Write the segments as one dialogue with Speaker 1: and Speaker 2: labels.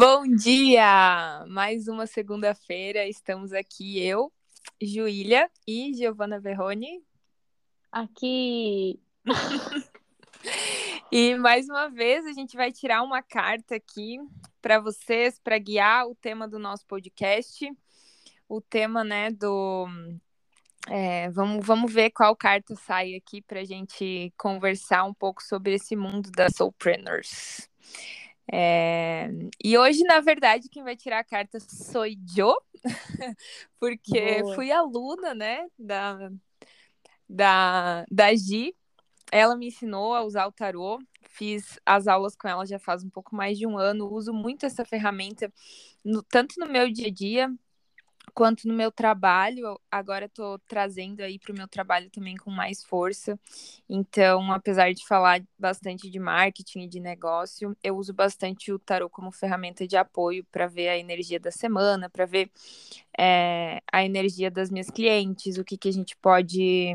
Speaker 1: Bom dia! Mais uma segunda-feira, estamos aqui eu, Juília e Giovana Verrone.
Speaker 2: Aqui.
Speaker 1: e mais uma vez a gente vai tirar uma carta aqui para vocês, para guiar o tema do nosso podcast. O tema, né, do. É, vamos, vamos ver qual carta sai aqui para a gente conversar um pouco sobre esse mundo das soulpreneurs. É... E hoje, na verdade, quem vai tirar a carta sou eu, porque Boa. fui aluna, né, da, da, da Gi. Ela me ensinou a usar o tarô, fiz as aulas com ela já faz um pouco mais de um ano, uso muito essa ferramenta, no, tanto no meu dia a dia, quanto no meu trabalho, agora estou trazendo aí para o meu trabalho também com mais força. Então, apesar de falar bastante de marketing e de negócio, eu uso bastante o tarot como ferramenta de apoio para ver a energia da semana, para ver é, a energia das minhas clientes, o que, que a gente pode.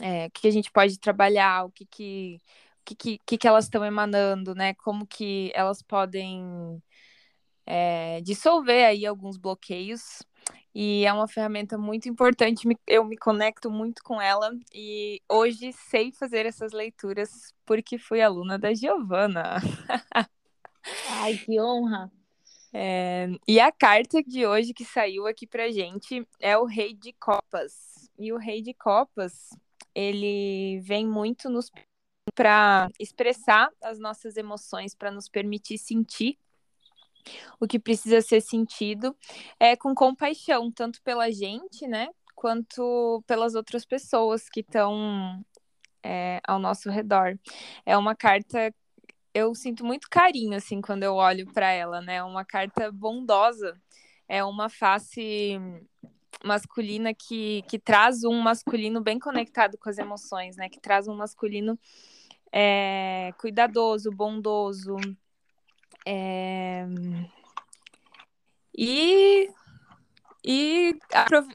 Speaker 1: É, o que, que a gente pode trabalhar, o que, que, que, que, que elas estão emanando, né? Como que elas podem é, dissolver aí alguns bloqueios. E é uma ferramenta muito importante, eu me conecto muito com ela e hoje sei fazer essas leituras porque fui aluna da Giovana.
Speaker 2: Ai, que honra!
Speaker 1: É, e a carta de hoje que saiu aqui pra gente é o Rei de Copas. E o Rei de Copas, ele vem muito nos para expressar as nossas emoções, para nos permitir sentir o que precisa ser sentido é com compaixão, tanto pela gente, né, quanto pelas outras pessoas que estão é, ao nosso redor. É uma carta eu sinto muito carinho assim quando eu olho para ela, né? É uma carta bondosa, é uma face masculina que, que traz um masculino bem conectado com as emoções, né? Que traz um masculino é, cuidadoso, bondoso, é... E e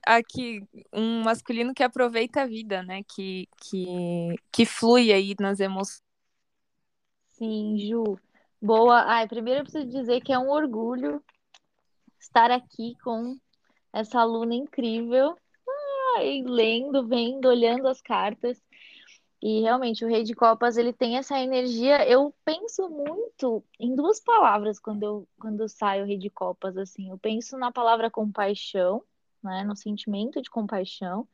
Speaker 1: aqui um masculino que aproveita a vida, né? Que, que, que flui aí nas emoções.
Speaker 2: Sim, Ju. Boa. Ai, primeiro eu preciso dizer que é um orgulho estar aqui com essa aluna incrível. Ai, lendo, vendo, olhando as cartas. E realmente o Rei de Copas ele tem essa energia. Eu penso muito em duas palavras quando eu quando saio o Rei de Copas assim. Eu penso na palavra compaixão, né, no sentimento de compaixão.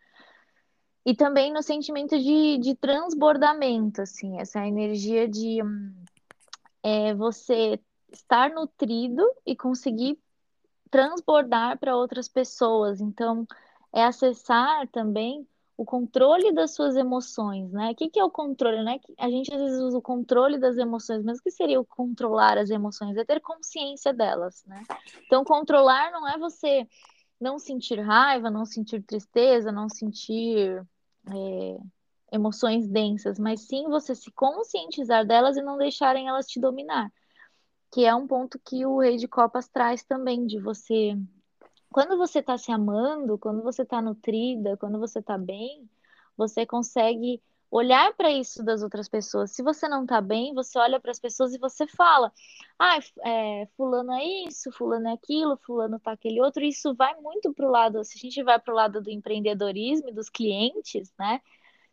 Speaker 2: E também no sentimento de, de transbordamento, assim, essa energia de é, você estar nutrido e conseguir transbordar para outras pessoas. Então, é acessar também o controle das suas emoções, né? O que, que é o controle, né? A gente às vezes usa o controle das emoções, mas o que seria o controlar as emoções? É ter consciência delas, né? Então, controlar não é você não sentir raiva, não sentir tristeza, não sentir é, emoções densas, mas sim você se conscientizar delas e não deixarem elas te dominar. Que é um ponto que o Rei de Copas traz também, de você quando você está se amando, quando você está nutrida, quando você está bem, você consegue olhar para isso das outras pessoas. Se você não está bem, você olha para as pessoas e você fala: ah, é, fulano é isso, fulano é aquilo, fulano tá aquele outro. Isso vai muito para o lado, se a gente vai para o lado do empreendedorismo dos clientes, né?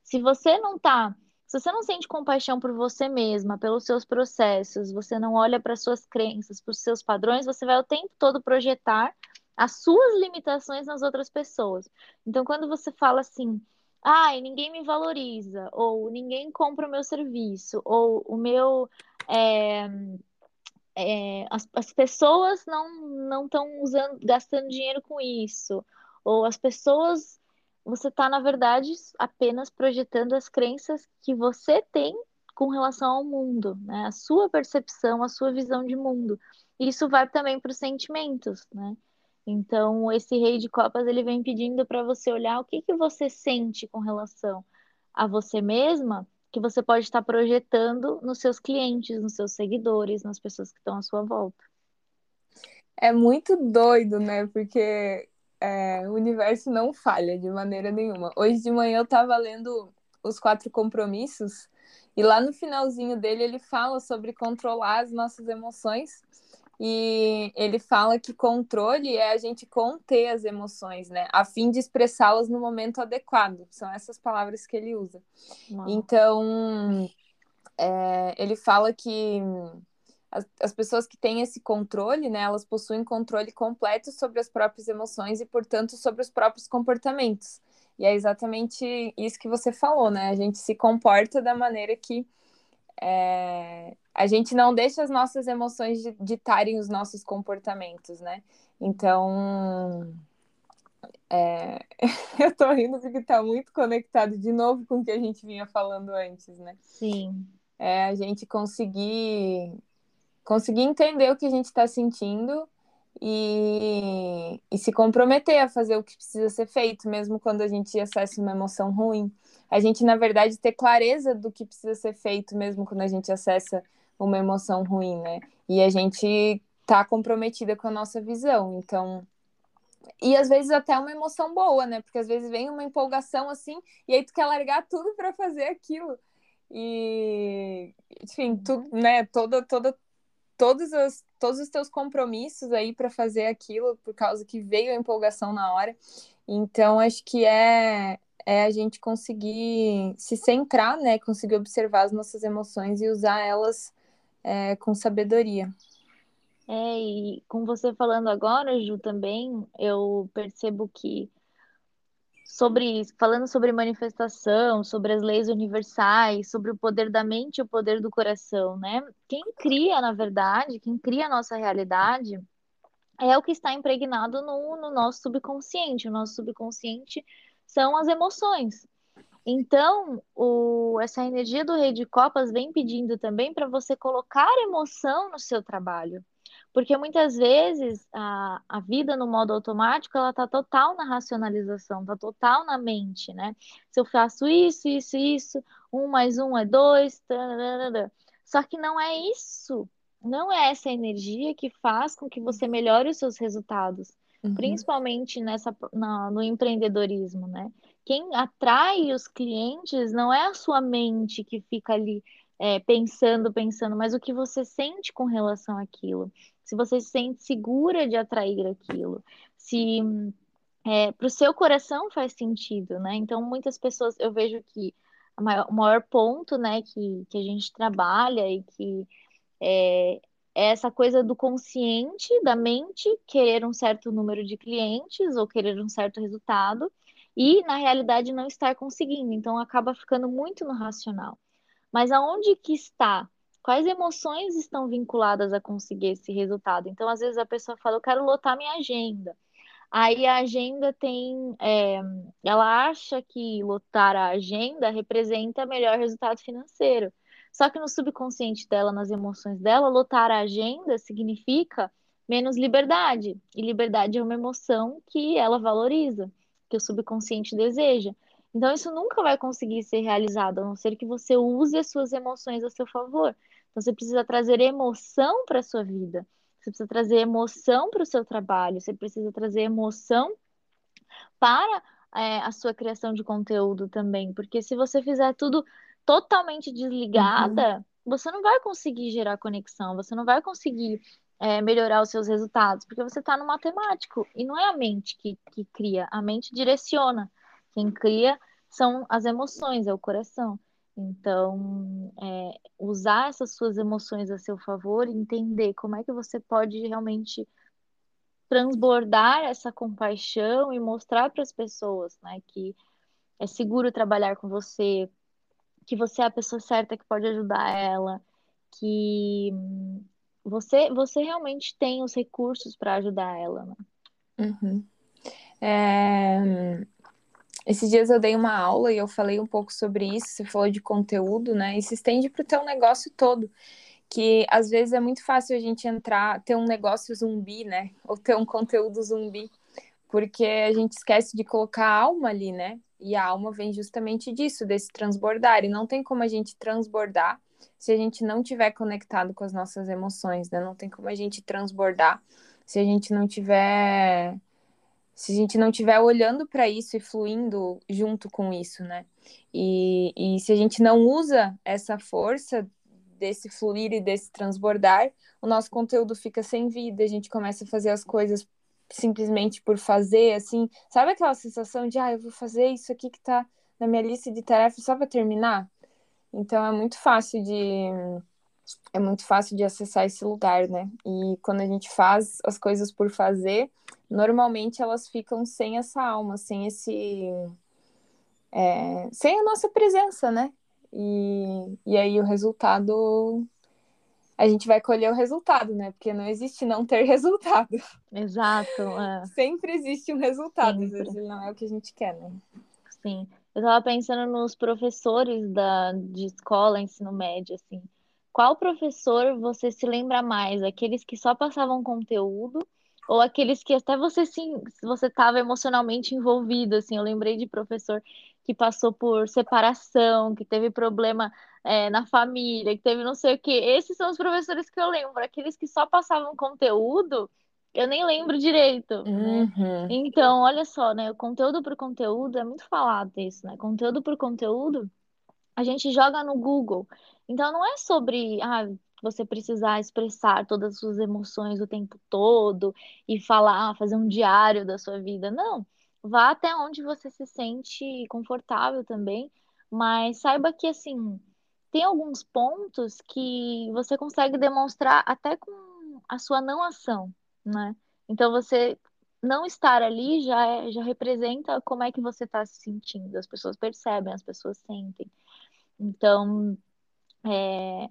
Speaker 2: Se você não tá se você não sente compaixão por você mesma, pelos seus processos, você não olha para suas crenças, para os seus padrões, você vai o tempo todo projetar as suas limitações nas outras pessoas. Então, quando você fala assim, ai, ninguém me valoriza, ou ninguém compra o meu serviço, ou o meu. É, é, as, as pessoas não estão usando, gastando dinheiro com isso, ou as pessoas. Você está, na verdade, apenas projetando as crenças que você tem com relação ao mundo, né? A sua percepção, a sua visão de mundo. Isso vai também para os sentimentos, né? Então, esse rei de copas, ele vem pedindo para você olhar o que, que você sente com relação a você mesma, que você pode estar projetando nos seus clientes, nos seus seguidores, nas pessoas que estão à sua volta.
Speaker 1: É muito doido, né? Porque é, o universo não falha de maneira nenhuma. Hoje de manhã eu estava lendo Os Quatro Compromissos, e lá no finalzinho dele ele fala sobre controlar as nossas emoções e ele fala que controle é a gente conter as emoções, né? A fim de expressá-las no momento adequado. São essas palavras que ele usa. Uau. Então, é, ele fala que as, as, pessoas que têm esse controle, né, elas possuem controle completo sobre as próprias emoções e, portanto, sobre os próprios comportamentos. E é exatamente isso que você falou, né? A gente se comporta da maneira que é, a gente não deixa as nossas emoções ditarem os nossos comportamentos, né? Então, é... eu tô rindo porque tá muito conectado de novo com o que a gente vinha falando antes, né?
Speaker 2: Sim.
Speaker 1: É a gente conseguir conseguir entender o que a gente está sentindo e, e se comprometer a fazer o que precisa ser feito, mesmo quando a gente acessa uma emoção ruim. A gente, na verdade, ter clareza do que precisa ser feito, mesmo quando a gente acessa uma emoção ruim, né? E a gente tá comprometida com a nossa visão. Então, e às vezes até uma emoção boa, né? Porque às vezes vem uma empolgação assim, e aí tu quer largar tudo para fazer aquilo. E, enfim, tudo, né? Toda, toda, todos os, todos os teus compromissos aí para fazer aquilo, por causa que veio a empolgação na hora. Então, acho que é, é a gente conseguir se centrar, né? Conseguir observar as nossas emoções e usar elas é, com sabedoria.
Speaker 2: É, e com você falando agora, Ju, também, eu percebo que sobre falando sobre manifestação, sobre as leis universais, sobre o poder da mente e o poder do coração, né? Quem cria, na verdade, quem cria a nossa realidade é o que está impregnado no, no nosso subconsciente. O nosso subconsciente são as emoções. Então, o, essa energia do Rei de Copas vem pedindo também para você colocar emoção no seu trabalho. Porque muitas vezes a, a vida no modo automático, ela tá total na racionalização, tá total na mente, né? Se eu faço isso, isso, isso, um mais um é dois, tararara. só que não é isso. Não é essa energia que faz com que você melhore os seus resultados, uhum. principalmente nessa, na, no empreendedorismo, né? Quem atrai os clientes não é a sua mente que fica ali é, pensando, pensando, mas o que você sente com relação àquilo. Se você se sente segura de atrair aquilo, se é, para o seu coração faz sentido, né? Então, muitas pessoas, eu vejo que maior, o maior ponto, né, que, que a gente trabalha e que é, é essa coisa do consciente, da mente, querer um certo número de clientes ou querer um certo resultado, e na realidade não estar conseguindo. Então acaba ficando muito no racional. Mas aonde que está? Quais emoções estão vinculadas a conseguir esse resultado? Então, às vezes a pessoa fala, eu quero lotar minha agenda. Aí a agenda tem. É, ela acha que lotar a agenda representa melhor resultado financeiro. Só que no subconsciente dela, nas emoções dela, lotar a agenda significa menos liberdade. E liberdade é uma emoção que ela valoriza que o subconsciente deseja. Então, isso nunca vai conseguir ser realizado, a não ser que você use as suas emoções a seu favor. Então, você precisa trazer emoção para a sua vida, você precisa trazer emoção para o seu trabalho, você precisa trazer emoção para é, a sua criação de conteúdo também. Porque se você fizer tudo totalmente desligada, uhum. você não vai conseguir gerar conexão, você não vai conseguir é, melhorar os seus resultados, porque você está no matemático e não é a mente que, que cria, a mente direciona. Quem cria são as emoções, é o coração. Então, é, usar essas suas emoções a seu favor entender como é que você pode realmente transbordar essa compaixão e mostrar para as pessoas né, que é seguro trabalhar com você, que você é a pessoa certa que pode ajudar ela, que você, você realmente tem os recursos para ajudar ela, né?
Speaker 1: Uhum. É... Esses dias eu dei uma aula e eu falei um pouco sobre isso. Você falou de conteúdo, né? E se estende para o teu negócio todo. Que às vezes é muito fácil a gente entrar, ter um negócio zumbi, né? Ou ter um conteúdo zumbi. Porque a gente esquece de colocar a alma ali, né? E a alma vem justamente disso, desse transbordar. E não tem como a gente transbordar se a gente não tiver conectado com as nossas emoções, né? Não tem como a gente transbordar se a gente não tiver se a gente não tiver olhando para isso e fluindo junto com isso, né? E, e se a gente não usa essa força desse fluir e desse transbordar, o nosso conteúdo fica sem vida, a gente começa a fazer as coisas simplesmente por fazer, assim, sabe aquela sensação de, ah, eu vou fazer isso aqui que tá na minha lista de tarefas só para terminar? Então é muito fácil de é muito fácil de acessar esse lugar, né? E quando a gente faz as coisas por fazer, normalmente elas ficam sem essa alma, sem esse é, sem a nossa presença, né? E, e aí o resultado a gente vai colher o resultado, né? Porque não existe não ter resultado.
Speaker 2: Exato. É.
Speaker 1: Sempre existe um resultado, Sempre. às vezes não é o que a gente quer, né?
Speaker 2: Sim. Eu tava pensando nos professores da, de escola, ensino médio, assim. Qual professor você se lembra mais? Aqueles que só passavam conteúdo ou aqueles que até você sim, você estava emocionalmente envolvido, assim, eu lembrei de professor que passou por separação, que teve problema é, na família, que teve não sei o quê. Esses são os professores que eu lembro. Aqueles que só passavam conteúdo, eu nem lembro direito. Né? Uhum. Então, olha só, né? O conteúdo por conteúdo é muito falado isso, né? Conteúdo por conteúdo, a gente joga no Google. Então, não é sobre ah, você precisar expressar todas as suas emoções o tempo todo e falar, fazer um diário da sua vida. Não Vá até onde você se sente confortável também, mas saiba que assim, tem alguns pontos que você consegue demonstrar até com a sua não ação, né? Então você não estar ali já é, já representa como é que você está se sentindo. As pessoas percebem, as pessoas sentem. Então, é,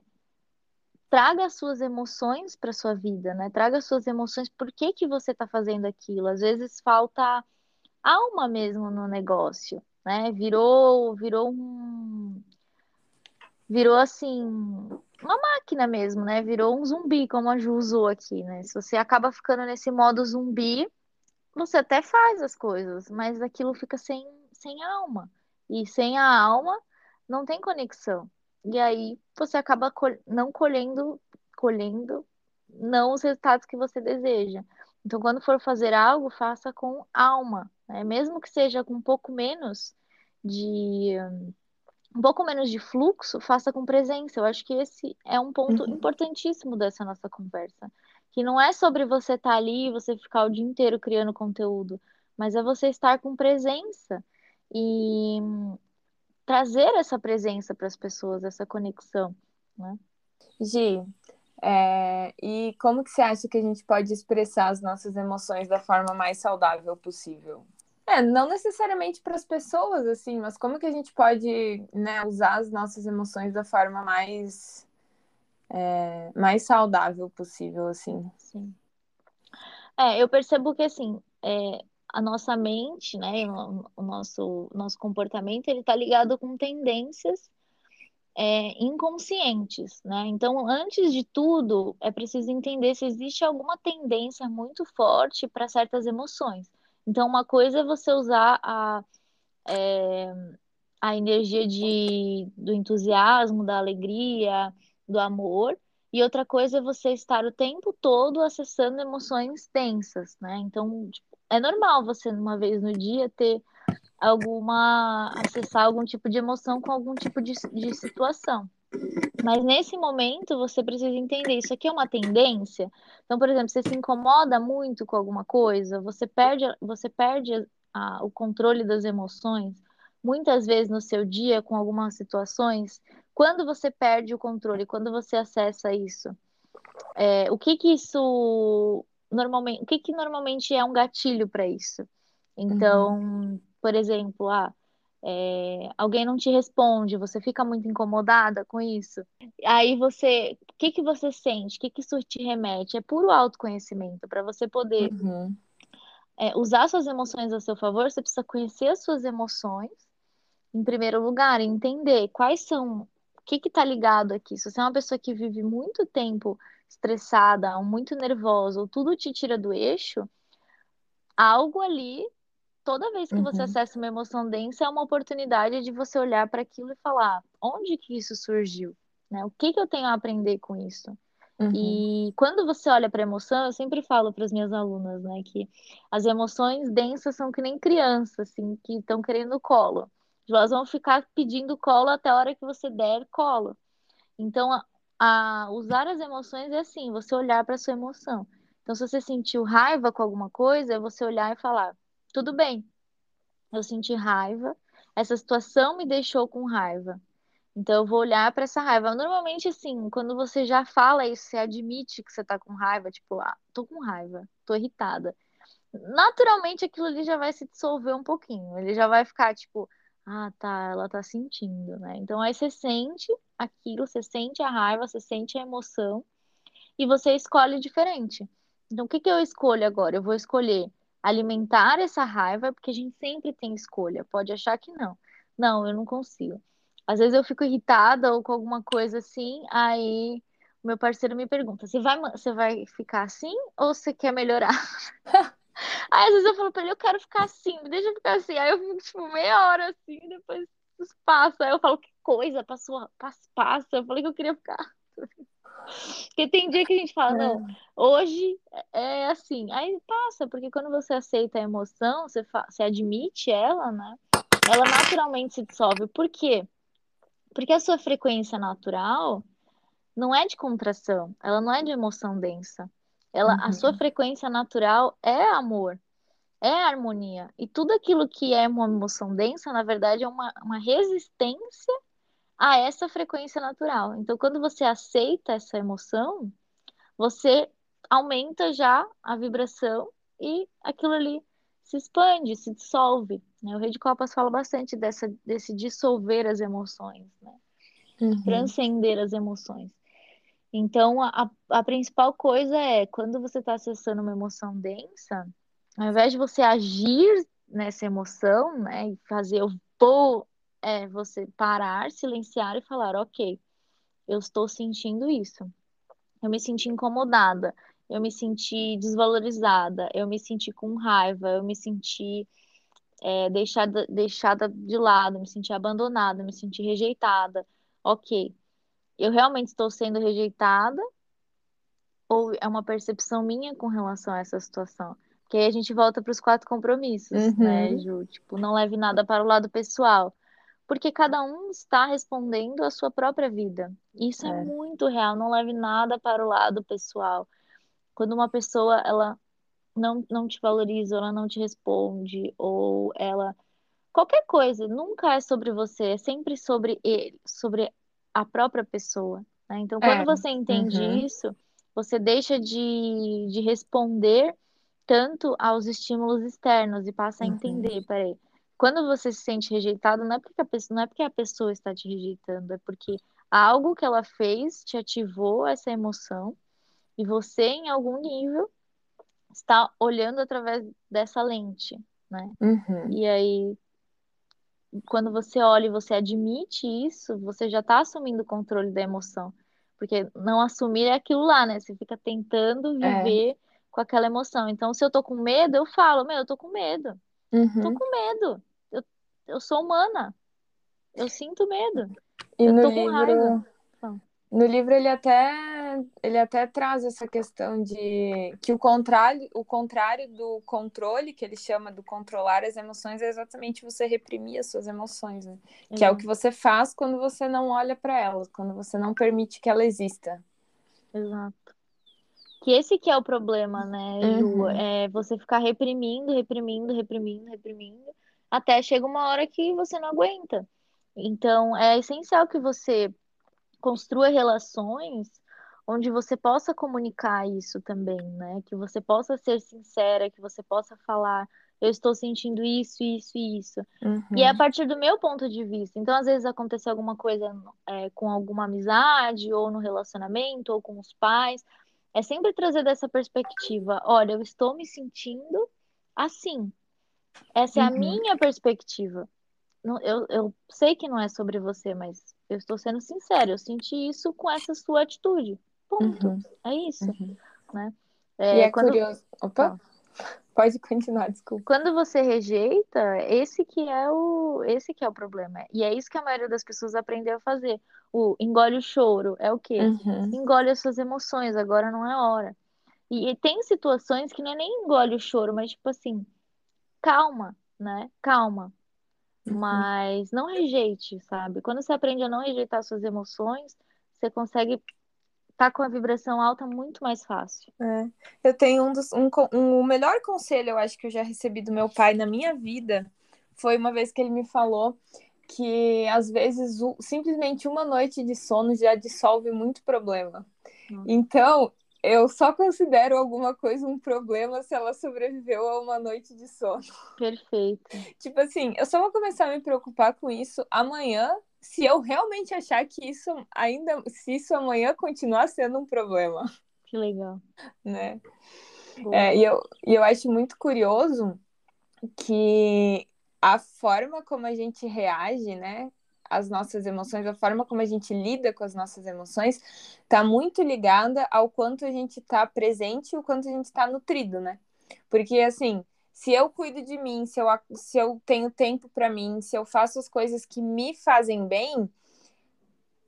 Speaker 2: traga as suas emoções para sua vida, né? Traga as suas emoções. Por que que você está fazendo aquilo? Às vezes falta alma mesmo no negócio, né? Virou, virou um virou assim, uma máquina mesmo, né? Virou um zumbi, como a Ju usou aqui, né? Se você acaba ficando nesse modo zumbi, você até faz as coisas, mas aquilo fica sem, sem alma. E sem a alma não tem conexão. E aí você acaba col não colhendo, colhendo não os resultados que você deseja. Então, quando for fazer algo, faça com alma, né? Mesmo que seja com um pouco menos de um pouco menos de fluxo, faça com presença. Eu acho que esse é um ponto uhum. importantíssimo dessa nossa conversa, que não é sobre você estar tá ali e você ficar o dia inteiro criando conteúdo, mas é você estar com presença e trazer essa presença para as pessoas, essa conexão, né?
Speaker 1: Gi, é, e como que você acha que a gente pode expressar as nossas emoções da forma mais saudável possível? É, não necessariamente para as pessoas, assim, mas como que a gente pode né, usar as nossas emoções da forma mais, é, mais saudável possível, assim?
Speaker 2: Sim. É, eu percebo que, assim, é, a nossa mente, né, o, nosso, nosso comportamento, ele está ligado com tendências é, inconscientes, né? Então, antes de tudo, é preciso entender se existe alguma tendência muito forte para certas emoções. Então, uma coisa é você usar a, é, a energia de, do entusiasmo, da alegria, do amor, e outra coisa é você estar o tempo todo acessando emoções tensas, né? Então, tipo, é normal você, uma vez no dia, ter alguma. acessar algum tipo de emoção com algum tipo de, de situação. Mas nesse momento você precisa entender, isso aqui é uma tendência. Então, por exemplo, você se incomoda muito com alguma coisa, você perde, você perde a, o controle das emoções, muitas vezes no seu dia, com algumas situações. Quando você perde o controle, quando você acessa isso, é, o que que isso normalmente, o que que normalmente é um gatilho para isso? Então, uhum. por exemplo, ah, é, alguém não te responde, você fica muito incomodada com isso. Aí você, o que que você sente? O que que isso te remete? É puro autoconhecimento para você poder uhum. é, usar suas emoções a seu favor. Você precisa conhecer as suas emoções em primeiro lugar, entender quais são, o que que tá ligado aqui. Se você é uma pessoa que vive muito tempo estressada, ou muito nervosa, ou tudo te tira do eixo, algo ali toda vez que você uhum. acessa uma emoção densa, é uma oportunidade de você olhar para aquilo e falar: onde que isso surgiu? Né? O que, que eu tenho a aprender com isso? Uhum. E quando você olha para a emoção, eu sempre falo para as minhas alunas, né, que as emoções densas são que nem crianças, assim, que estão querendo colo. Elas vão ficar pedindo colo até a hora que você der colo. Então, a usar as emoções é assim, você olhar para sua emoção. Então, se você sentiu raiva com alguma coisa, é você olhar e falar: tudo bem, eu senti raiva, essa situação me deixou com raiva. Então, eu vou olhar para essa raiva. Normalmente, assim, quando você já fala isso, você admite que você tá com raiva, tipo, ah, tô com raiva, tô irritada. Naturalmente, aquilo ali já vai se dissolver um pouquinho. Ele já vai ficar, tipo, ah, tá, ela tá sentindo, né? Então, aí você sente aquilo, você sente a raiva, você sente a emoção e você escolhe diferente. Então, o que que eu escolho agora? Eu vou escolher alimentar essa raiva, porque a gente sempre tem escolha. Pode achar que não. Não, eu não consigo. Às vezes eu fico irritada ou com alguma coisa assim, aí meu parceiro me pergunta: você vai, você vai ficar assim ou você quer melhorar? aí às vezes eu falo pra ele: eu quero ficar assim, me deixa ficar assim. Aí eu fico tipo meia hora assim, depois passa. Aí eu falo: que coisa, passou, passa. Eu falei que eu queria ficar. Porque tem dia que a gente fala, não, é. hoje é assim. Aí passa, porque quando você aceita a emoção, você, você admite ela, né? Ela naturalmente se dissolve. Por quê? Porque a sua frequência natural não é de contração, ela não é de emoção densa. Ela, uhum. A sua uhum. frequência natural é amor, é harmonia. E tudo aquilo que é uma emoção densa, na verdade, é uma, uma resistência a essa frequência natural. Então, quando você aceita essa emoção, você aumenta já a vibração e aquilo ali se expande, se dissolve. Né? O Rei de Copas fala bastante dessa, desse dissolver as emoções, né? Uhum. transcender as emoções. Então, a, a principal coisa é quando você está acessando uma emoção densa, ao invés de você agir nessa emoção, né, e fazer o vou é você parar, silenciar e falar, ok, eu estou sentindo isso. Eu me senti incomodada, eu me senti desvalorizada, eu me senti com raiva, eu me senti é, deixada, deixada de lado, me senti abandonada, me senti rejeitada. Ok, eu realmente estou sendo rejeitada ou é uma percepção minha com relação a essa situação? Porque aí a gente volta para os quatro compromissos, né, uhum. né, Ju? Tipo, não leve nada para o lado pessoal porque cada um está respondendo à sua própria vida. Isso é. é, muito real, não leve nada para o lado pessoal. Quando uma pessoa ela não, não te valoriza, ela não te responde, ou ela qualquer coisa, nunca é sobre você, é sempre sobre ele, sobre a própria pessoa. Né? Então, quando é. você entende uhum. isso, você deixa de, de responder tanto aos estímulos externos e passa a uhum. entender, uhum. peraí, quando você se sente rejeitado, não é porque a pessoa, não é porque a pessoa está te rejeitando, é porque algo que ela fez te ativou essa emoção e você, em algum nível, está olhando através dessa lente, né? Uhum. E aí, quando você olha e você admite isso, você já está assumindo o controle da emoção. Porque não assumir é aquilo lá, né? Você fica tentando é. viver é. com aquela emoção. Então, se eu tô com medo, eu falo, meu, eu tô com medo. Uhum. Tô com medo. Eu, eu sou humana. Eu sinto medo.
Speaker 1: E
Speaker 2: eu
Speaker 1: no livro, no livro ele até ele até traz essa questão de que o contrário, o contrário do controle, que ele chama do controlar as emoções, é exatamente você reprimir as suas emoções, né? Que é o que você faz quando você não olha para elas, quando você não permite que ela exista.
Speaker 2: Exato. Que esse que é o problema, né, Ju? Uhum. É você ficar reprimindo, reprimindo, reprimindo, reprimindo, até chega uma hora que você não aguenta. Então, é essencial que você construa relações onde você possa comunicar isso também, né? Que você possa ser sincera, que você possa falar, eu estou sentindo isso, isso e isso. Uhum. E é a partir do meu ponto de vista. Então, às vezes aconteceu alguma coisa é, com alguma amizade, ou no relacionamento, ou com os pais. É sempre trazer dessa perspectiva. Olha, eu estou me sentindo assim. Essa é a uhum. minha perspectiva. Eu, eu sei que não é sobre você, mas eu estou sendo sincera. Eu senti isso com essa sua atitude. Ponto. Uhum. É isso. Uhum. Né?
Speaker 1: É, e é quando... curioso. Opa! Pode continuar, desculpa.
Speaker 2: Quando você rejeita, esse que é o esse que é o problema. E é isso que a maioria das pessoas aprendeu a fazer. O engole o choro é o quê? Uhum. Engole as suas emoções, agora não é hora. E, e, tem situações que não é nem engole o choro, mas tipo assim, calma, né? Calma. Uhum. Mas não rejeite, sabe? Quando você aprende a não rejeitar suas emoções, você consegue tá com a vibração alta muito mais fácil.
Speaker 1: É. Eu tenho um dos. Um, um, o melhor conselho, eu acho, que eu já recebi do meu pai na minha vida foi uma vez que ele me falou que às vezes o, simplesmente uma noite de sono já dissolve muito problema. Hum. Então, eu só considero alguma coisa um problema se ela sobreviveu a uma noite de sono.
Speaker 2: Perfeito.
Speaker 1: Tipo assim, eu só vou começar a me preocupar com isso amanhã, se eu realmente achar que isso ainda, se isso amanhã continuar sendo um problema.
Speaker 2: Que legal.
Speaker 1: Né? É, e, eu, e eu acho muito curioso que a forma como a gente reage, né, às nossas emoções, a forma como a gente lida com as nossas emoções, está muito ligada ao quanto a gente está presente e o quanto a gente está nutrido, né? Porque assim, se eu cuido de mim, se eu, se eu tenho tempo para mim, se eu faço as coisas que me fazem bem,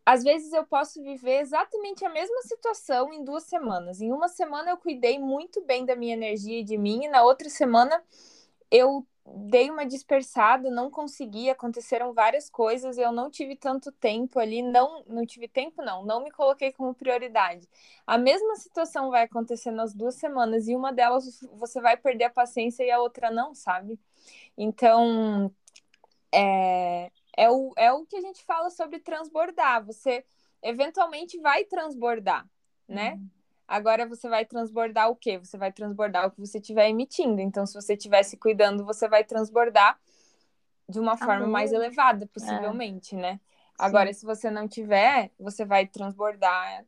Speaker 1: às vezes eu posso viver exatamente a mesma situação em duas semanas. Em uma semana eu cuidei muito bem da minha energia e de mim, e na outra semana eu dei uma dispersada, não consegui, aconteceram várias coisas eu não tive tanto tempo ali, não, não tive tempo não, não me coloquei como prioridade. A mesma situação vai acontecer nas duas semanas e uma delas você vai perder a paciência e a outra não, sabe? Então, é, é, o, é o que a gente fala sobre transbordar, você eventualmente vai transbordar, né? Uhum. Agora você vai transbordar o quê? Você vai transbordar o que você estiver emitindo. Então, se você estiver se cuidando, você vai transbordar de uma forma mais elevada, possivelmente, é. né? Agora, Sim. se você não tiver, você vai transbordar,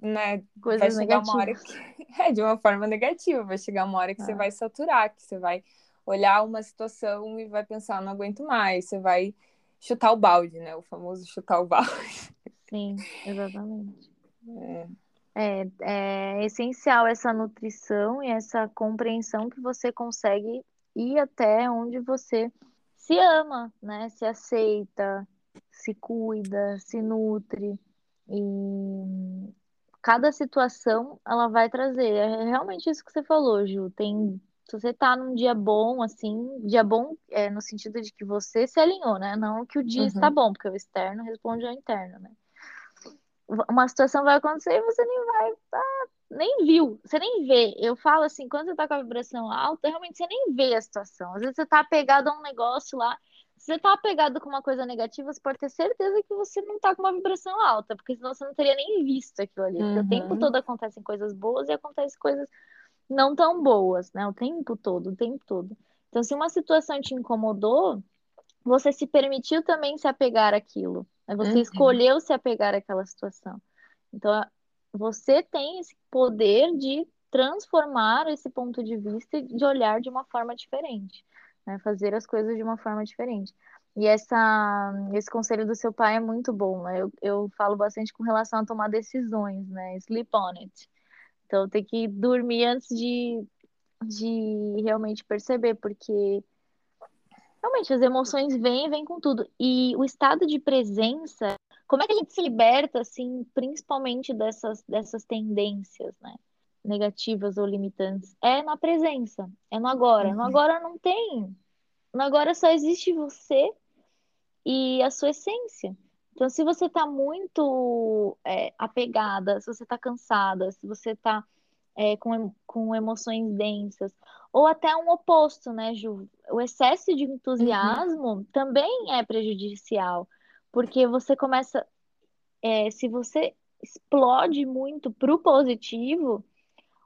Speaker 1: né?
Speaker 2: Coisas
Speaker 1: vai
Speaker 2: chegar negativas.
Speaker 1: uma hora que é de uma forma negativa, vai chegar uma hora que é. você vai saturar, que você vai olhar uma situação e vai pensar, não aguento mais, você vai chutar o balde, né? O famoso chutar o balde.
Speaker 2: Sim, exatamente. É. É, é essencial essa nutrição e essa compreensão que você consegue ir até onde você se ama, né? Se aceita, se cuida, se nutre. E cada situação ela vai trazer. É realmente isso que você falou, Ju. Tem, se você tá num dia bom, assim, dia bom é no sentido de que você se alinhou, né? Não que o dia uhum. está bom, porque o externo responde ao interno, né? Uma situação vai acontecer e você nem vai, ah, nem viu, você nem vê. Eu falo assim, quando você tá com a vibração alta, realmente você nem vê a situação. Às vezes você tá apegado a um negócio lá. Se você tá apegado com uma coisa negativa, você pode ter certeza que você não tá com uma vibração alta, porque senão você não teria nem visto aquilo ali. Uhum. o tempo todo acontecem coisas boas e acontecem coisas não tão boas, né? O tempo todo, o tempo todo. Então, se uma situação te incomodou, você se permitiu também se apegar àquilo. Né? Você uhum. escolheu se apegar àquela situação. Então, você tem esse poder de transformar esse ponto de vista e de olhar de uma forma diferente, né? fazer as coisas de uma forma diferente. E essa, esse conselho do seu pai é muito bom, né? Eu, eu falo bastante com relação a tomar decisões, né? Sleep on it. Então, tem que dormir antes de, de realmente perceber, porque realmente as emoções vêm, vêm com tudo. E o estado de presença, como é que a gente se liberta, assim, principalmente dessas, dessas tendências, né? Negativas ou limitantes? É na presença, é no agora. Uhum. No agora não tem. No agora só existe você e a sua essência. Então, se você está muito é, apegada, se você está cansada, se você está é, com, com emoções densas, ou até um oposto, né, Ju? O excesso de entusiasmo uhum. também é prejudicial, porque você começa, é, se você explode muito para o positivo,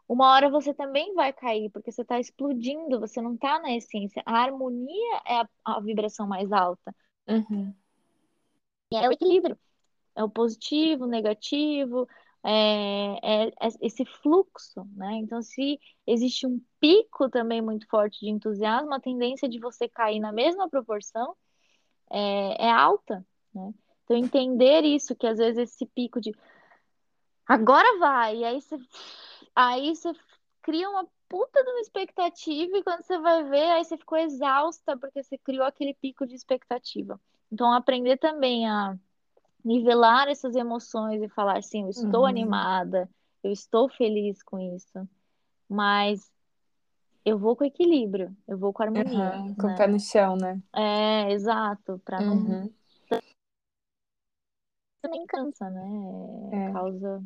Speaker 2: uma hora você também vai cair, porque você está explodindo, você não está na essência. A harmonia é a, a vibração mais alta.
Speaker 1: Uhum.
Speaker 2: é o equilíbrio. É o positivo, o negativo, é, é, é, esse fluxo, né? Então, se existe um pico também muito forte de entusiasmo, a tendência de você cair na mesma proporção é, é alta, né? Então, entender isso, que às vezes esse pico de agora vai, e aí você, aí você cria uma puta de uma expectativa, e quando você vai ver, aí você ficou exausta porque você criou aquele pico de expectativa. Então, aprender também a nivelar essas emoções e falar assim, eu estou uhum. animada, eu estou feliz com isso, mas eu vou com equilíbrio, eu vou com harmonia.
Speaker 1: Uhum, com
Speaker 2: né?
Speaker 1: o pé no chão, né?
Speaker 2: É, exato, para
Speaker 1: uhum.
Speaker 2: não também cansa, né? É. Causa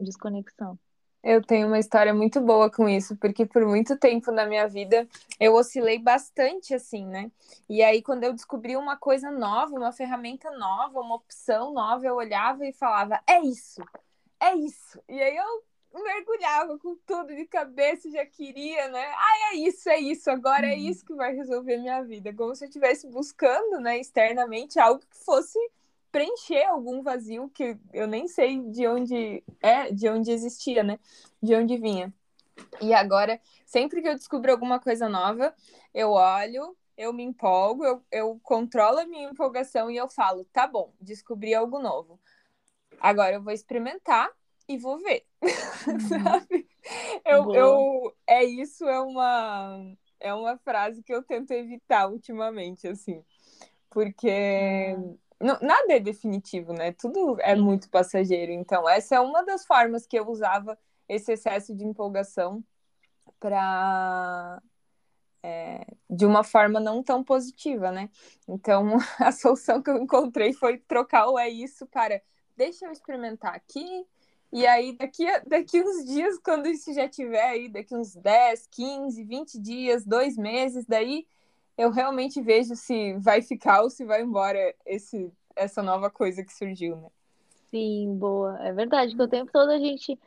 Speaker 2: desconexão.
Speaker 1: Eu tenho uma história muito boa com isso, porque por muito tempo na minha vida eu oscilei bastante assim, né? E aí, quando eu descobri uma coisa nova, uma ferramenta nova, uma opção nova, eu olhava e falava: é isso, é isso. E aí eu mergulhava com tudo de cabeça, já queria, né? Ah, é isso, é isso, agora é uhum. isso que vai resolver minha vida. Como se eu estivesse buscando, né, externamente, algo que fosse preencher algum vazio que eu nem sei de onde é, de onde existia, né? De onde vinha. E agora, sempre que eu descubro alguma coisa nova, eu olho, eu me empolgo, eu, eu controlo a minha empolgação e eu falo, tá bom, descobri algo novo. Agora eu vou experimentar e vou ver. Uhum. Sabe? Eu, eu, é isso, é uma, é uma frase que eu tento evitar ultimamente, assim. Porque uhum nada é definitivo, né? Tudo é muito passageiro. Então, essa é uma das formas que eu usava esse excesso de empolgação para é, de uma forma não tão positiva, né? Então, a solução que eu encontrei foi trocar o é isso para deixa eu experimentar aqui. E aí, daqui, daqui uns dias, quando isso já tiver aí, daqui uns 10, 15, 20 dias, dois meses, daí eu realmente vejo se vai ficar ou se vai embora esse, essa nova coisa que surgiu, né?
Speaker 2: Sim, boa. É verdade que o tempo todo a gente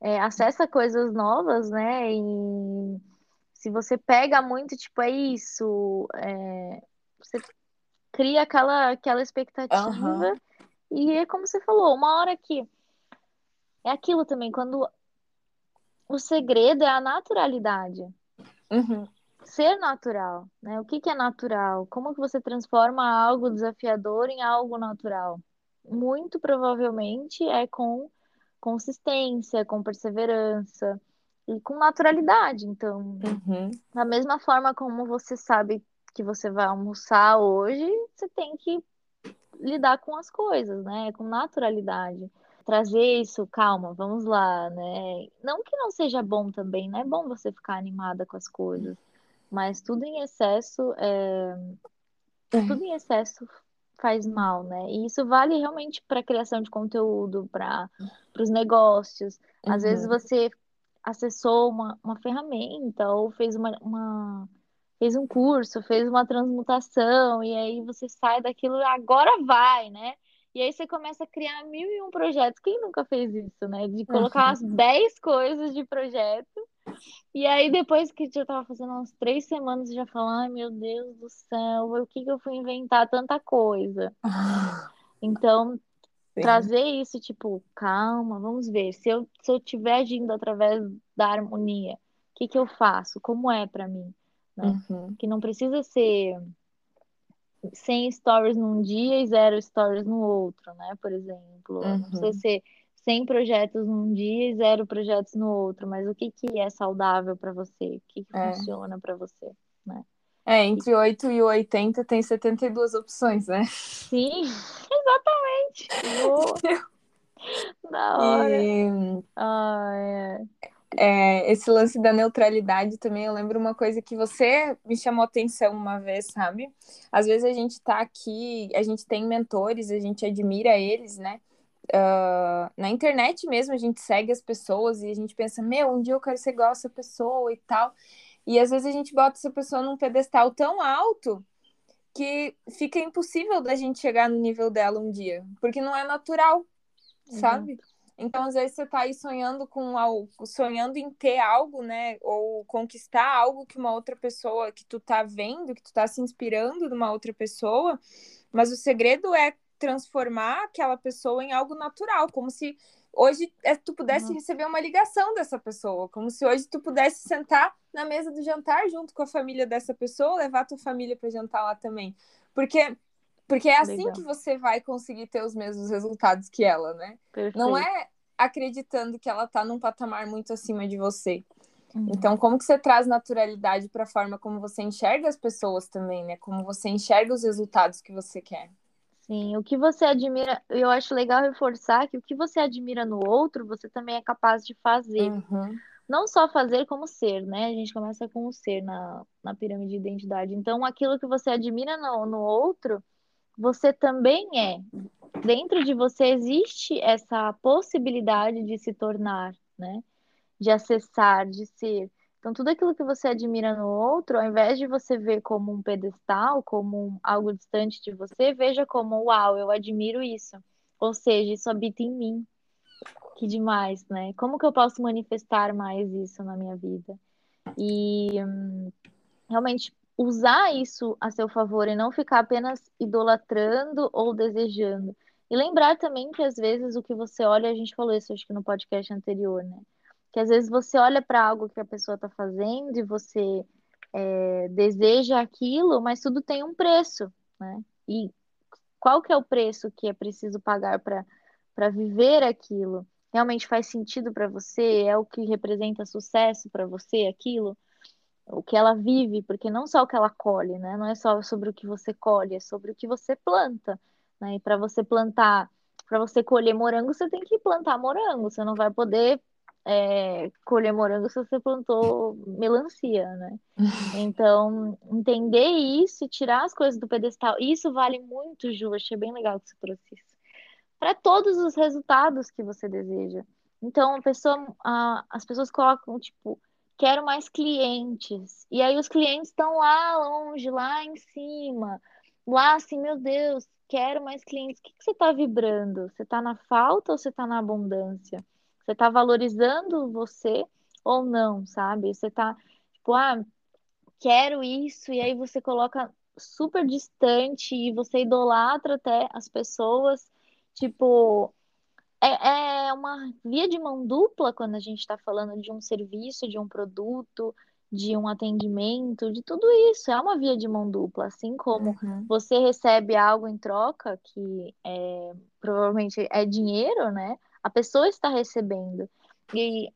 Speaker 2: é, acessa coisas novas, né? E se você pega muito, tipo, é isso, é, você cria aquela, aquela expectativa. Uhum. E é como você falou, uma hora que. É aquilo também, quando o segredo é a naturalidade.
Speaker 1: Uhum
Speaker 2: ser natural, né? O que que é natural? Como que você transforma algo desafiador em algo natural? Muito provavelmente é com consistência, com perseverança e com naturalidade. Então,
Speaker 1: uhum.
Speaker 2: da mesma forma como você sabe que você vai almoçar hoje, você tem que lidar com as coisas, né? Com naturalidade. Trazer isso, calma, vamos lá, né? Não que não seja bom também, não é bom você ficar animada com as coisas mas tudo em excesso é... é. tudo em excesso faz mal, né? E isso vale realmente para a criação de conteúdo, para os negócios. Às uhum. vezes você acessou uma, uma ferramenta ou fez uma, uma fez um curso, fez uma transmutação, e aí você sai daquilo, agora vai, né? E aí você começa a criar mil e um projetos. Quem nunca fez isso, né? De colocar umas 10 coisas de projeto e aí, depois que eu tava fazendo umas três semanas, eu já falava, ai meu Deus do céu, o que que eu fui inventar tanta coisa? Então, Sim. trazer isso, tipo, calma, vamos ver. Se eu, se eu tiver agindo através da harmonia, o que que eu faço? Como é para mim? Né?
Speaker 1: Uhum.
Speaker 2: Que não precisa ser 100 stories num dia e zero stories no outro, né? Por exemplo. Uhum. Não precisa ser 100 projetos num dia e zero projetos no outro, mas o que, que é saudável para você? O que, que é. funciona para você, né?
Speaker 1: É, entre 8 e 80 tem 72 opções, né?
Speaker 2: Sim, exatamente. Da hora.
Speaker 1: E...
Speaker 2: Ah, é.
Speaker 1: É, esse lance da neutralidade também, eu lembro uma coisa que você me chamou atenção uma vez, sabe? Às vezes a gente tá aqui, a gente tem mentores, a gente admira eles, né? Uh, na internet mesmo a gente segue as pessoas e a gente pensa, meu, um dia eu quero ser igual a essa pessoa e tal. E às vezes a gente bota essa pessoa num pedestal tão alto que fica impossível da gente chegar no nível dela um dia, porque não é natural, sabe? Uhum. Então, às vezes, você tá aí sonhando com algo, sonhando em ter algo, né? Ou conquistar algo que uma outra pessoa, que tu tá vendo, que tu tá se inspirando numa outra pessoa, mas o segredo é transformar aquela pessoa em algo natural, como se hoje é, tu pudesse uhum. receber uma ligação dessa pessoa, como se hoje tu pudesse sentar na mesa do jantar junto com a família dessa pessoa, levar tua família para jantar lá também. Porque porque é assim Legal. que você vai conseguir ter os mesmos resultados que ela, né? Perfeito. Não é acreditando que ela tá num patamar muito acima de você. Uhum. Então, como que você traz naturalidade para a forma como você enxerga as pessoas também, né? Como você enxerga os resultados que você quer.
Speaker 2: Sim, o que você admira, eu acho legal reforçar que o que você admira no outro, você também é capaz de fazer.
Speaker 1: Uhum.
Speaker 2: Não só fazer como ser, né? A gente começa com o ser na, na pirâmide de identidade. Então, aquilo que você admira no, no outro, você também é. dentro de você existe essa possibilidade de se tornar, né? De acessar, de ser. Então, tudo aquilo que você admira no outro, ao invés de você ver como um pedestal, como algo distante de você, veja como, uau, eu admiro isso. Ou seja, isso habita em mim. Que demais, né? Como que eu posso manifestar mais isso na minha vida? E hum, realmente usar isso a seu favor e não ficar apenas idolatrando ou desejando. E lembrar também que às vezes o que você olha, a gente falou isso acho que no podcast anterior, né? Que às vezes você olha para algo que a pessoa está fazendo e você é, deseja aquilo, mas tudo tem um preço, né? E qual que é o preço que é preciso pagar para viver aquilo? Realmente faz sentido para você? É o que representa sucesso para você aquilo? o que ela vive, porque não só o que ela colhe, né? Não é só sobre o que você colhe, é sobre o que você planta, né? E para você plantar, para você colher morango, você tem que plantar morango. Você não vai poder é, colher morango se você plantou melancia, né? Então, entender isso e tirar as coisas do pedestal, isso vale muito, Ju. Achei bem legal que você trouxe isso. Para todos os resultados que você deseja. Então, a pessoa, a, as pessoas colocam, tipo, quero mais clientes. E aí os clientes estão lá longe, lá em cima. Lá assim, meu Deus, quero mais clientes. O que, que você está vibrando? Você está na falta ou você está na abundância? Você está valorizando você ou não, sabe? Você está, tipo, ah, quero isso, e aí você coloca super distante e você idolatra até as pessoas, tipo, é, é uma via de mão dupla quando a gente está falando de um serviço, de um produto, de um atendimento, de tudo isso. É uma via de mão dupla. Assim como uhum. você recebe algo em troca, que é, provavelmente é dinheiro, né? A pessoa está recebendo. E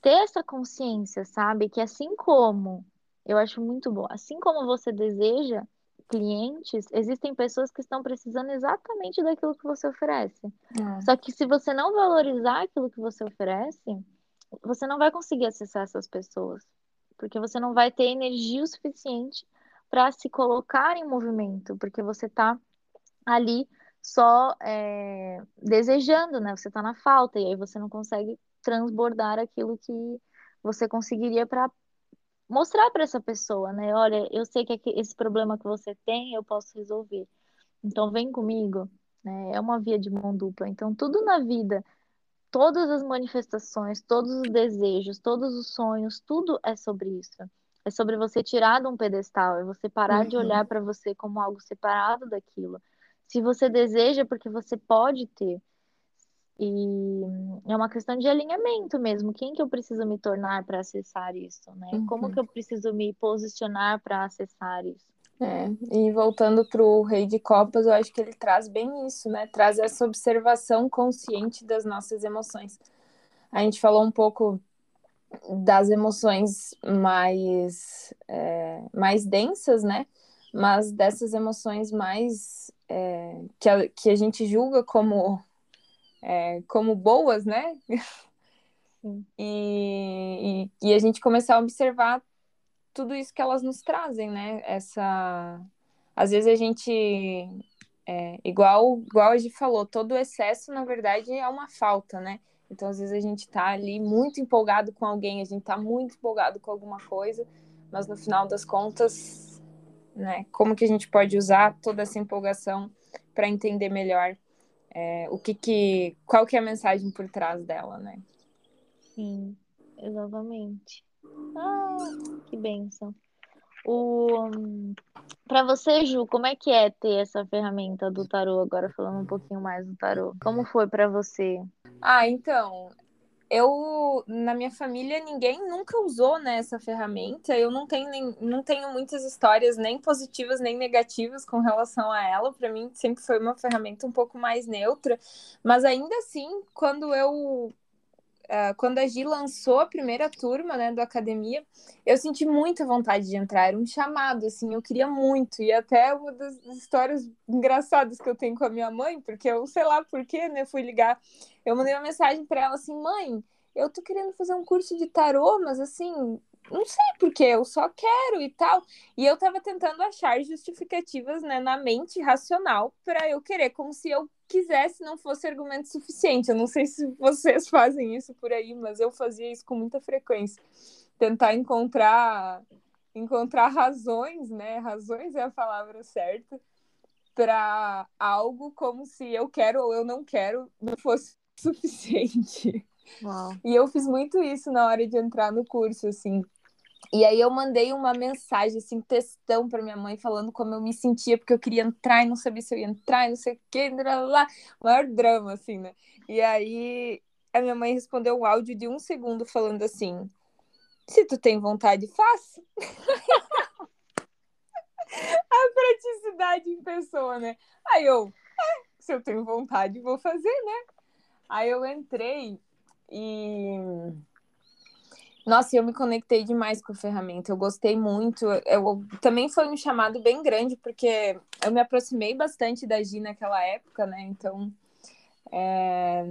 Speaker 2: ter essa consciência, sabe? Que assim como, eu acho muito bom, assim como você deseja clientes, existem pessoas que estão precisando exatamente daquilo que você oferece. É. Só que se você não valorizar aquilo que você oferece, você não vai conseguir acessar essas pessoas, porque você não vai ter energia o suficiente para se colocar em movimento, porque você está ali só é, desejando, né? Você está na falta e aí você não consegue transbordar aquilo que você conseguiria para mostrar para essa pessoa, né? Olha, eu sei que esse problema que você tem, eu posso resolver. Então vem comigo, né? É uma via de mão dupla. Então tudo na vida, todas as manifestações, todos os desejos, todos os sonhos, tudo é sobre isso. É sobre você tirar de um pedestal, é você parar uhum. de olhar para você como algo separado daquilo. Se você deseja, porque você pode ter. E é uma questão de alinhamento mesmo. Quem que eu preciso me tornar para acessar isso, né? Uhum. Como que eu preciso me posicionar para acessar isso?
Speaker 1: É, e voltando para o Rei de Copas, eu acho que ele traz bem isso, né? Traz essa observação consciente das nossas emoções. A gente falou um pouco das emoções mais, é, mais densas, né? Mas dessas emoções mais é, que, a, que a gente julga como é, como boas, né? E, e, e, a gente começar a observar tudo isso que elas nos trazem, né? Essa, às vezes a gente, é, igual, igual a gente falou, todo excesso na verdade é uma falta, né? Então às vezes a gente tá ali muito empolgado com alguém, a gente tá muito empolgado com alguma coisa, mas no final das contas, né? Como que a gente pode usar toda essa empolgação para entender melhor é, o que que, qual que é a mensagem por trás dela, né?
Speaker 2: Sim, exatamente. Ah, que bênção. O para você, Ju, como é que é ter essa ferramenta do tarô agora falando um pouquinho mais do tarô? Como foi para você?
Speaker 1: Ah, então, eu na minha família ninguém nunca usou né, essa ferramenta. Eu não tenho, nem, não tenho muitas histórias nem positivas nem negativas com relação a ela. Para mim sempre foi uma ferramenta um pouco mais neutra. Mas ainda assim, quando eu uh, quando a Gi lançou a primeira turma né, do academia, eu senti muita vontade de entrar. Era um chamado, assim, eu queria muito. E até uma das histórias engraçadas que eu tenho com a minha mãe, porque eu sei lá por quê, né? Fui ligar eu mandei uma mensagem para ela assim, mãe, eu tô querendo fazer um curso de tarô, mas assim, não sei porque eu só quero e tal. E eu tava tentando achar justificativas, né, na mente racional para eu querer, como se eu quisesse não fosse argumento suficiente. Eu não sei se vocês fazem isso por aí, mas eu fazia isso com muita frequência. Tentar encontrar encontrar razões, né? Razões é a palavra certa para algo como se eu quero ou eu não quero não fosse suficiente.
Speaker 2: Uau.
Speaker 1: E eu fiz muito isso na hora de entrar no curso, assim. E aí eu mandei uma mensagem, assim, textão para minha mãe, falando como eu me sentia, porque eu queria entrar e não sabia se eu ia entrar e não sei o quê, blá, blá, maior drama, assim, né? E aí a minha mãe respondeu um áudio de um segundo falando assim, se tu tem vontade, faça. a praticidade em pessoa, né? Aí eu, é, se eu tenho vontade, vou fazer, né? Aí eu entrei e. Nossa, eu me conectei demais com a ferramenta, eu gostei muito. Eu, também foi um chamado bem grande, porque eu me aproximei bastante da Gi naquela época, né? Então, é...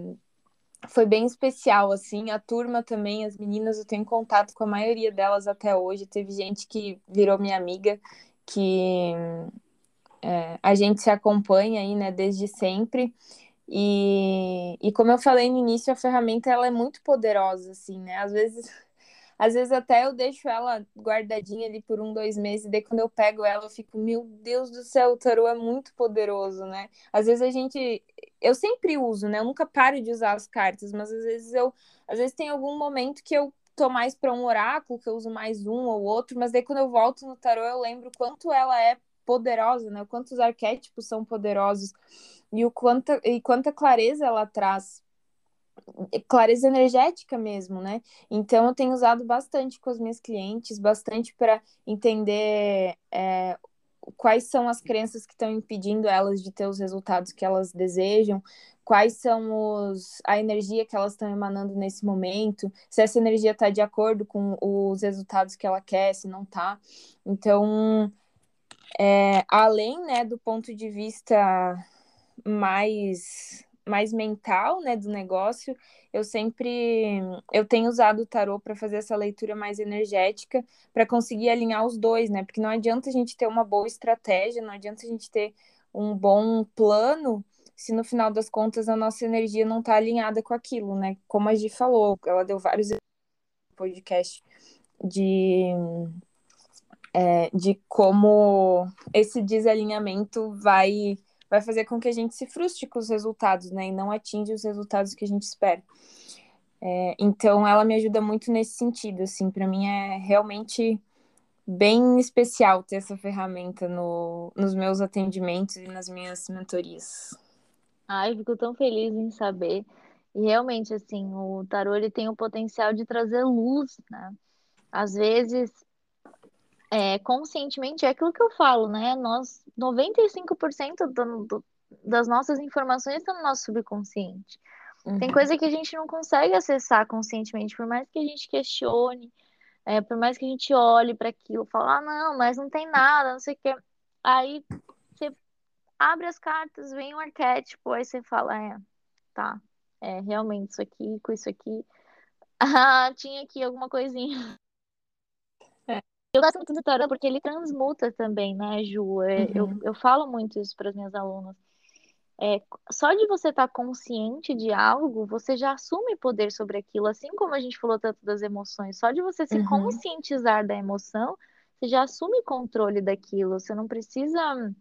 Speaker 1: foi bem especial, assim. A turma também, as meninas, eu tenho contato com a maioria delas até hoje. Teve gente que virou minha amiga, que é, a gente se acompanha aí, né, desde sempre. E, e como eu falei no início, a ferramenta ela é muito poderosa, assim, né? Às vezes, às vezes até eu deixo ela guardadinha ali por um, dois meses, e daí quando eu pego ela, eu fico, meu Deus do céu, o tarô é muito poderoso, né? Às vezes a gente. Eu sempre uso, né? Eu nunca paro de usar as cartas, mas às vezes eu. Às vezes tem algum momento que eu tô mais para um oráculo, que eu uso mais um ou outro, mas daí quando eu volto no tarô, eu lembro quanto ela é poderosa, né? Quantos arquétipos são poderosos e o quanto e quanta clareza ela traz clareza energética mesmo, né? Então eu tenho usado bastante com as minhas clientes, bastante para entender é, quais são as crenças que estão impedindo elas de ter os resultados que elas desejam, quais são os, a energia que elas estão emanando nesse momento, se essa energia está de acordo com os resultados que ela quer, se não está. Então, é, além né, do ponto de vista mais mais mental, né, do negócio, eu sempre eu tenho usado o tarô para fazer essa leitura mais energética, para conseguir alinhar os dois, né? Porque não adianta a gente ter uma boa estratégia, não adianta a gente ter um bom plano se no final das contas a nossa energia não está alinhada com aquilo, né? Como a Gi falou, ela deu vários podcast de é, de como esse desalinhamento vai vai fazer com que a gente se frustre com os resultados, né? E não atinja os resultados que a gente espera. É, então, ela me ajuda muito nesse sentido, assim, para mim é realmente bem especial ter essa ferramenta no, nos meus atendimentos e nas minhas mentorias.
Speaker 2: Ai, fico tão feliz em saber. E realmente, assim, o tarô ele tem o potencial de trazer luz, né? Às vezes, é, conscientemente, é aquilo que eu falo, né? Nós, 95% do, do, das nossas informações estão no nosso subconsciente. Uhum. Tem coisa que a gente não consegue acessar conscientemente, por mais que a gente questione, é, por mais que a gente olhe para aquilo, fale, ah, não, mas não tem nada, não sei o quê. Aí você abre as cartas, vem um arquétipo, aí você fala, é, tá, é, realmente, isso aqui, com isso aqui. Ah, tinha aqui alguma coisinha. Eu gosto muito do tarô porque ele transmuta também, né, Ju? É, uhum. eu, eu falo muito isso para as minhas alunas. É, só de você estar tá consciente de algo, você já assume poder sobre aquilo, assim como a gente falou tanto das emoções. Só de você se uhum. conscientizar da emoção, você já assume controle daquilo. Você não precisa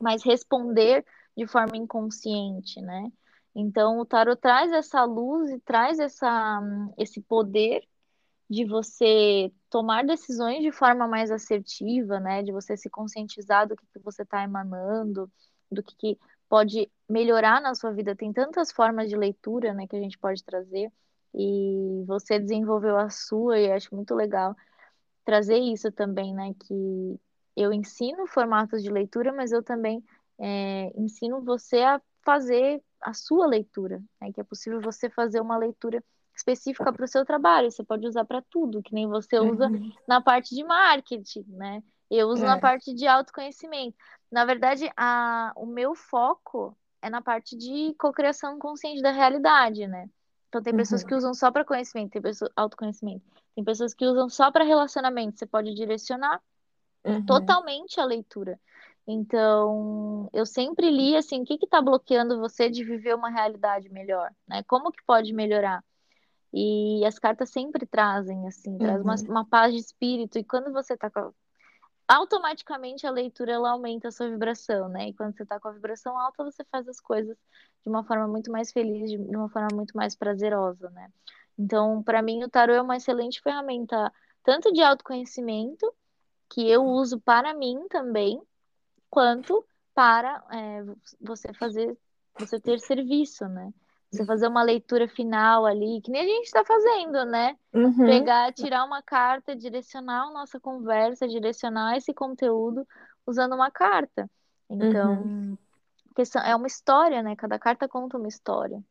Speaker 2: mais responder de forma inconsciente, né? Então, o tarot traz essa luz e traz essa, esse poder de você tomar decisões de forma mais assertiva, né? De você se conscientizar do que, que você está emanando, do que, que pode melhorar na sua vida. Tem tantas formas de leitura, né, que a gente pode trazer. E você desenvolveu a sua e acho muito legal trazer isso também, né? Que eu ensino formatos de leitura, mas eu também é, ensino você a fazer a sua leitura, né? Que é possível você fazer uma leitura específica para o seu trabalho. Você pode usar para tudo, que nem você usa uhum. na parte de marketing, né? Eu uso é. na parte de autoconhecimento. Na verdade, a, o meu foco é na parte de cocriação consciente da realidade, né? Então tem pessoas uhum. que usam só para conhecimento, tem pessoas autoconhecimento. Tem pessoas que usam só para relacionamento. Você pode direcionar uhum. totalmente a leitura. Então, eu sempre li assim, o que está bloqueando você de viver uma realidade melhor, né? Como que pode melhorar? E as cartas sempre trazem, assim, uhum. traz uma, uhum. uma, paz de espírito. E quando você está com. Automaticamente a leitura ela aumenta a sua vibração, né? E quando você está com a vibração alta, você faz as coisas de uma forma muito mais feliz, de uma forma muito mais prazerosa, né? Então, para mim, o tarô é uma excelente ferramenta, tanto de autoconhecimento, que eu uso para mim também, quanto para é, você fazer, você ter serviço, né? Você fazer uma leitura final ali, que nem a gente está fazendo, né? Uhum. Pegar, tirar uma carta, direcionar a nossa conversa, direcionar esse conteúdo usando uma carta. Então, uhum. é uma história, né? Cada carta conta uma história.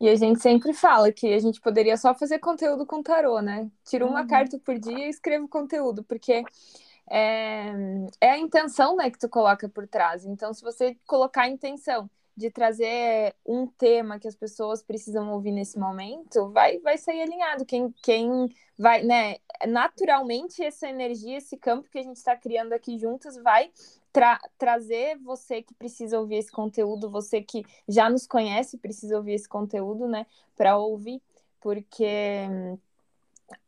Speaker 1: E a gente sempre fala que a gente poderia só fazer conteúdo com tarô, né? Tira uma uhum. carta por dia e escreva conteúdo, porque é, é a intenção né, que tu coloca por trás. Então, se você colocar a intenção de trazer um tema que as pessoas precisam ouvir nesse momento, vai, vai sair alinhado. Quem, quem vai, né? Naturalmente, essa energia, esse campo que a gente está criando aqui juntas, vai tra trazer você que precisa ouvir esse conteúdo, você que já nos conhece, precisa ouvir esse conteúdo, né? Para ouvir, porque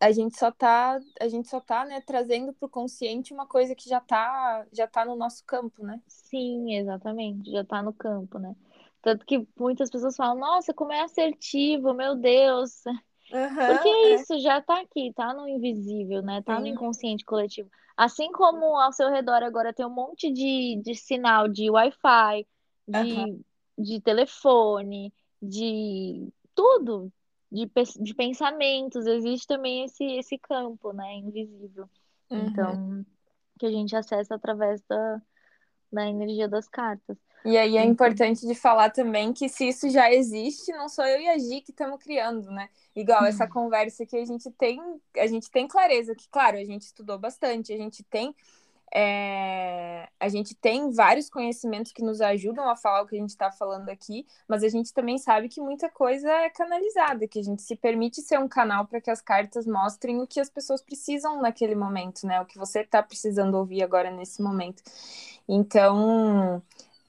Speaker 1: a gente só tá, a gente só tá, né, trazendo para o consciente uma coisa que já tá, já tá no nosso campo, né?
Speaker 2: Sim, exatamente, já tá no campo, né? Tanto que muitas pessoas falam, nossa, como é assertivo, meu Deus. Uhum, Porque é isso, já tá aqui, tá no invisível, né? Tá no inconsciente coletivo. Assim como ao seu redor agora tem um monte de, de sinal de Wi-Fi, de, uhum. de telefone, de tudo, de, de pensamentos, existe também esse, esse campo, né, invisível. Uhum. Então, que a gente acessa através da, da energia das cartas.
Speaker 1: E aí é então... importante de falar também que se isso já existe, não sou eu e a Gi que estamos criando, né? Igual essa uhum. conversa que a gente tem, a gente tem clareza que, claro, a gente estudou bastante, a gente tem é, a gente tem vários conhecimentos que nos ajudam a falar o que a gente está falando aqui, mas a gente também sabe que muita coisa é canalizada, que a gente se permite ser um canal para que as cartas mostrem o que as pessoas precisam naquele momento, né? O que você está precisando ouvir agora nesse momento. Então,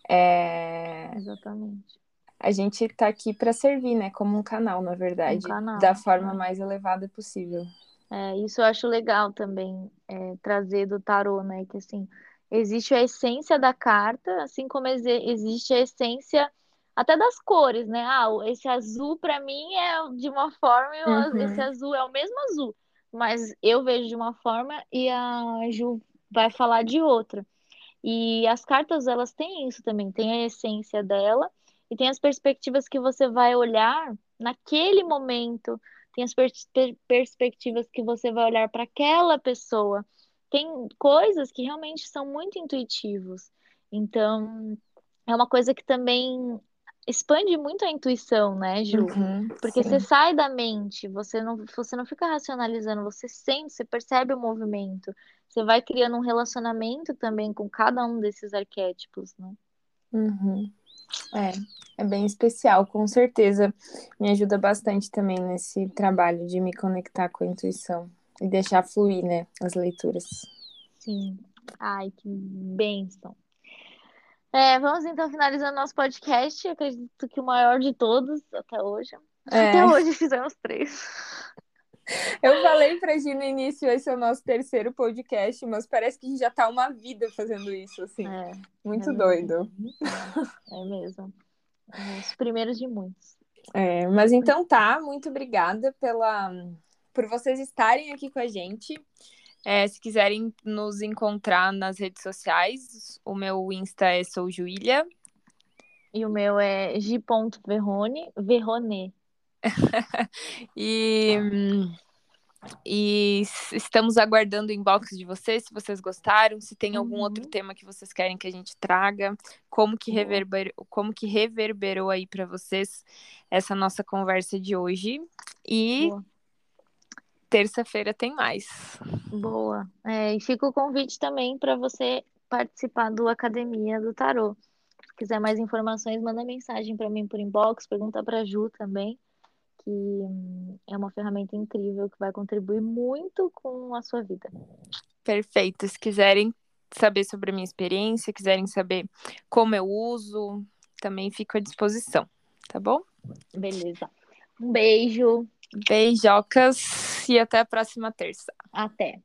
Speaker 2: é... exatamente.
Speaker 1: A gente está aqui para servir, né? Como um canal, na verdade, um canal, da forma é. mais elevada possível.
Speaker 2: É, isso eu acho legal também, é, trazer do tarô, né? Que assim, existe a essência da carta, assim como existe a essência até das cores, né? Ah, esse azul para mim é de uma forma e uhum. esse azul é o mesmo azul, mas eu vejo de uma forma e a Ju vai falar de outra. E as cartas, elas têm isso também, tem a essência dela e tem as perspectivas que você vai olhar naquele momento tem as pers perspectivas que você vai olhar para aquela pessoa. Tem coisas que realmente são muito intuitivos. Então, é uma coisa que também expande muito a intuição, né, Ju? Uhum, Porque sim. você sai da mente, você não, você não fica racionalizando, você sente, você percebe o movimento. Você vai criando um relacionamento também com cada um desses arquétipos, né?
Speaker 1: Uhum. É, é bem especial, com certeza. Me ajuda bastante também nesse trabalho de me conectar com a intuição e deixar fluir, né, as leituras.
Speaker 2: Sim. Ai, que bênção. É, vamos então finalizando nosso podcast. Eu acredito que o maior de todos até hoje. É. Até hoje fizemos três.
Speaker 1: Eu falei pra Gi no início, esse é o nosso terceiro podcast, mas parece que a gente já tá uma vida fazendo isso, assim. É, Muito é doido.
Speaker 2: É, mesmo. É os primeiros de muitos.
Speaker 1: É, mas então tá, muito obrigada pela, por vocês estarem aqui com a gente. É, se quiserem nos encontrar nas redes sociais, o meu Insta é soujuília.
Speaker 2: E o meu é g.verrone, verrone.
Speaker 1: e, e estamos aguardando o inbox de vocês, se vocês gostaram, se tem algum uhum. outro tema que vocês querem que a gente traga, como que, reverberou, como que reverberou aí para vocês essa nossa conversa de hoje. E terça-feira tem mais.
Speaker 2: Boa. É, e fica o convite também para você participar do Academia do Tarô. Se quiser mais informações, manda mensagem para mim por inbox, pergunta para Ju também que hum, é uma ferramenta incrível que vai contribuir muito com a sua vida.
Speaker 1: Perfeito. Se quiserem saber sobre a minha experiência, quiserem saber como eu uso, também fico à disposição, tá bom?
Speaker 2: Beleza. Um beijo.
Speaker 1: Beijocas e até a próxima terça.
Speaker 2: Até.